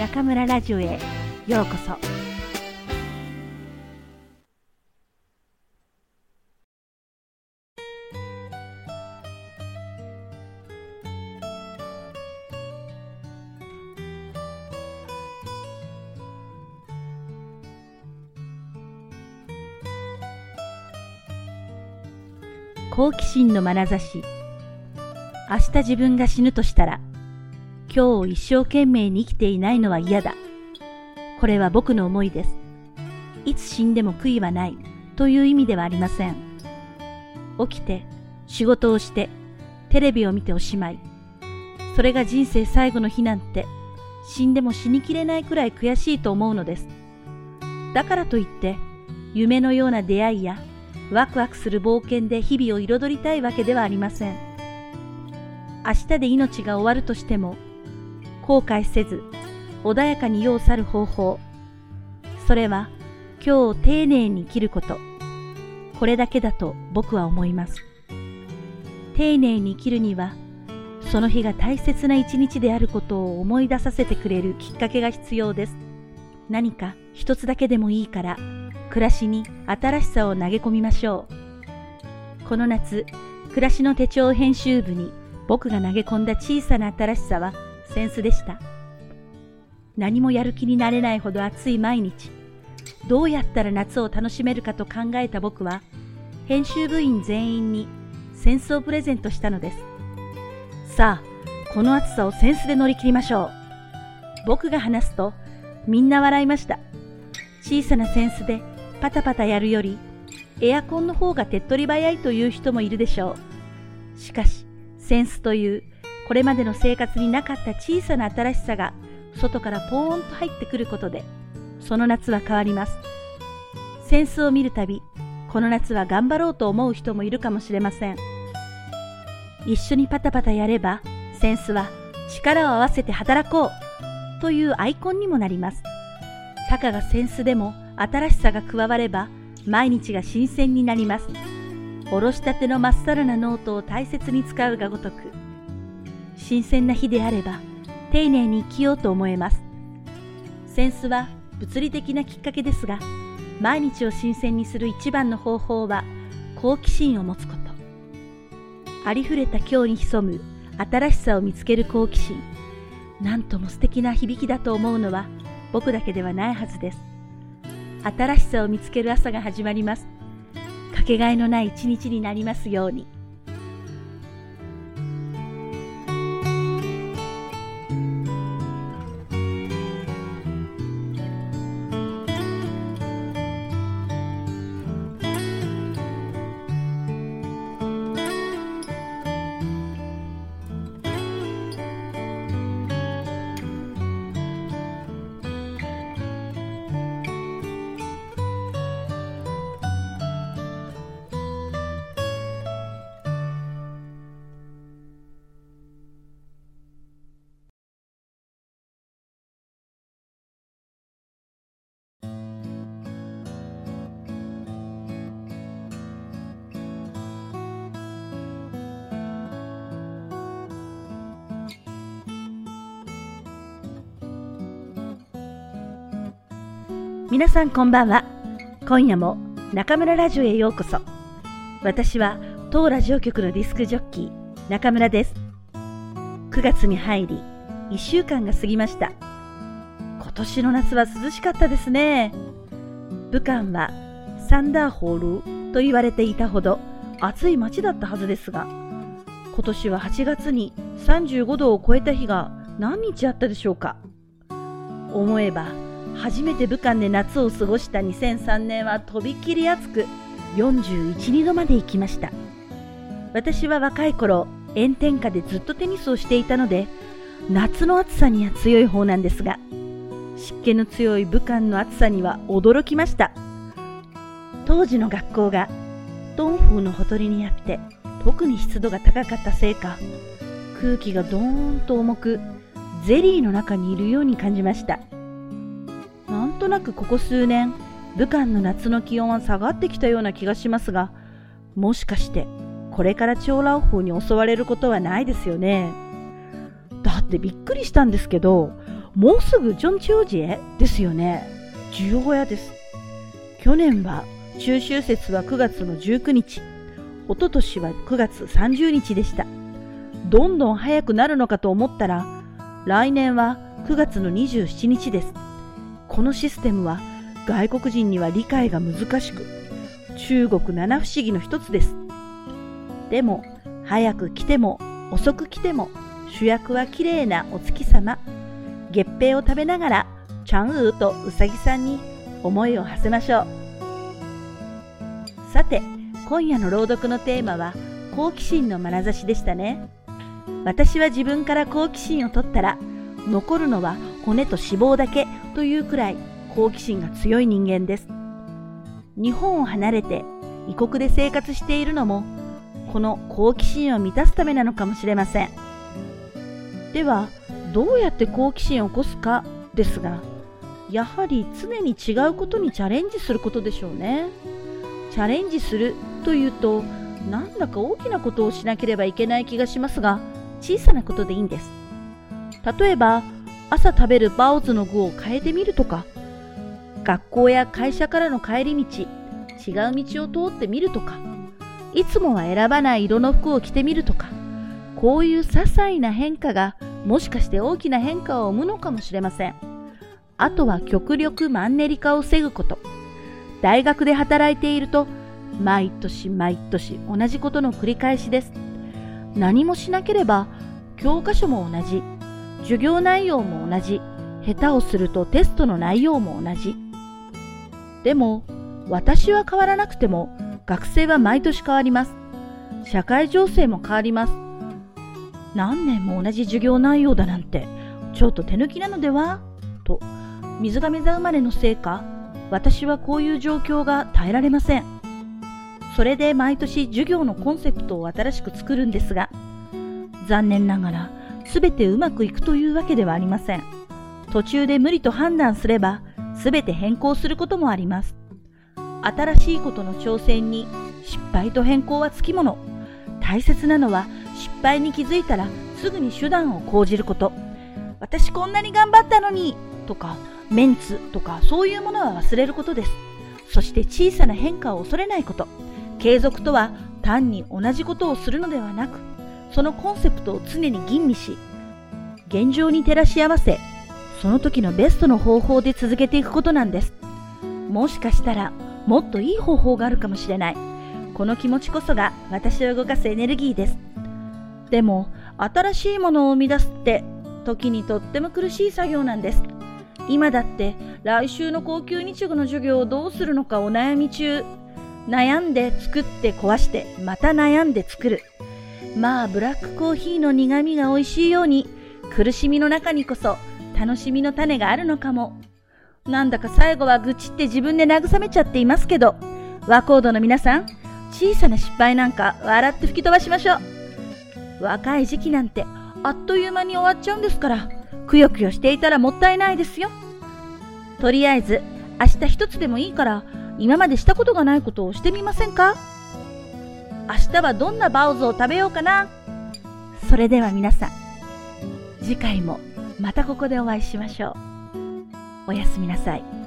中村ラジオへようこそ。好奇心の眼差し。明日自分が死ぬとしたら今日を一生懸命に生きていないのは嫌だ。これは僕の思いです。いつ死んでも悔いはないという意味ではありません。起きて、仕事をして、テレビを見ておしまい。それが人生最後の日なんて、死んでも死にきれないくらい悔しいと思うのです。だからといって、夢のような出会いや、ワクワクする冒険で日々を彩りたいわけではありません。明日で命が終わるとしても、後悔せず、穏やかに世を去る方法。それは、今日を丁寧に生きること。これだけだと僕は思います。丁寧に生きるには、その日が大切な一日であることを思い出させてくれるきっかけが必要です。何か一つだけでもいいから、暮らしに新しさを投げ込みましょう。この夏、暮らしの手帳編集部に僕が投げ込んだ小さな新しさは、センスでした。何もやる気になれないほど暑い毎日、どうやったら夏を楽しめるかと考えた僕は、編集部員全員にセンスをプレゼントしたのです。さあ、この暑さをセンスで乗り切りましょう。僕が話すと、みんな笑いました。小さなセンスでパタパタやるより、エアコンの方が手っ取り早いという人もいるでしょう。しかし、センスというこれまでの生活になかった小さな新しさが外からポーンと入ってくることで、その夏は変わります。センスを見るたび、この夏は頑張ろうと思う人もいるかもしれません。一緒にパタパタやれば、扇子は力を合わせて働こうというアイコンにもなります。たかが扇子でも新しさが加われば、毎日が新鮮になります。おろしたてのまっさらなノートを大切に使うがごとく、新鮮な日であれば丁寧に生きようと思えます。扇子は物理的なきっかけですが、毎日を新鮮にする一番の方法は好奇心を持つこと。ありふれた今日に潜む新しさを見つける好奇心。なんとも素敵な響きだと思うのは僕だけではないはずです。新しさを見つける朝が始まります。かけがえのない一日になりますように。皆さんこんばんは。今夜も中村ラジオへようこそ。私は当ラジオ局のディスクジョッキー中村です。9月に入り1週間が過ぎました。今年の夏は涼しかったですね。武漢はサンダーホールと言われていたほど暑い街だったはずですが、今年は8月に35度を超えた日が何日あったでしょうか。思えば初めて武漢で夏を過ごした2003年はとびきり暑く41、2度まで行きました。私は若い頃炎天下でずっとテニスをしていたので夏の暑さには強い方なんですが湿気の強い武漢の暑さには驚きました。当時の学校が東風のほとりにあって特に湿度が高かったせいか空気がどーんと重くゼリーの中にいるように感じました。となくここ数年武漢の夏の気温は下がってきたような気がしますがもしかしてこれから長老風に襲われることはないですよね？だってびっくりしたんですけどもうすぐジョンチョージエですよね。十五夜です。去年は中秋節は9月の19日、一昨年は9月30日でした。どんどん早くなるのかと思ったら、来年は9月の27日です。このシステムは外国人には理解が難しく、中国七不思議の一つです。でも、早く来ても遅く来ても主役は綺麗なお月様。月餅を食べながら、チャンウーとウサギさんに思いを馳せましょう。さて、今夜の朗読のテーマは好奇心の眼差しでしたね。私は自分から好奇心を取ったら、残るのは骨と脂肪だけというくらい好奇心が強い人間です。日本を離れて異国で生活しているのも、この好奇心を満たすためなのかもしれません。では、どうやって好奇心を起こすかですが、やはり常に違うことにチャレンジすることでしょうね。チャレンジするというと、なんだか大きなことをしなければいけない気がしますが、小さなことでいいんです。例えば、朝食べるバオズの具を変えてみるとか、学校や会社からの帰り道、違う道を通ってみるとか、いつもは選ばない色の服を着てみるとか、こういう些細な変化がもしかして大きな変化を生むのかもしれません。あとは極力マンネリ化を防ぐこと。大学で働いていると、毎年毎年同じことの繰り返しです。何もしなければ、教科書も同じ、授業内容も同じ、下手をするとテストの内容も同じ。でも、私は変わらなくても、学生は毎年変わります。社会情勢も変わります。何年も同じ授業内容だなんて、ちょっと手抜きなのでは？と、水亀座生まれのせいか、私はこういう状況が耐えられません。それで毎年授業のコンセプトを新しく作るんですが、残念ながら全てうまくいくというわけではありません。途中で無理と判断すれば、全て変更することもあります。新しいことの挑戦に失敗と変更はつきもの。大切なのは失敗に気づいたらすぐに手段を講じること。私こんなに頑張ったのにとか、メンツとかそういうものは忘れることです。そして小さな変化を恐れないこと。継続とは単に同じことをするのではなく、そのコンセプトを常に吟味し、現状に照らし合わせ、その時のベストの方法で続けていくことなんです。もしかしたら、もっといい方法があるかもしれない。この気持ちこそが私を動かすエネルギーです。でも、新しいものを生み出すって、時にとっても苦しい作業なんです。今だって来週の高級日語の授業をどうするのかお悩み中。悩んで作って壊してまた悩んで作る。まあブラックコーヒーの苦味が美味しいように苦しみの中にこそ楽しみの種があるのかも。なんだか最後は愚痴って自分で慰めちゃっていますけど、ワコードの皆さん、小さな失敗なんか笑って吹き飛ばしましょう。若い時期なんてあっという間に終わっちゃうんですから、くよくよしていたらもったいないですよ。とりあえず、明日一つでもいいから、今までしたことがないことをしてみませんか？明日はどんなバウズを食べようかなそれでは皆さん、次回もまたここでお会いしましょう。おやすみなさい。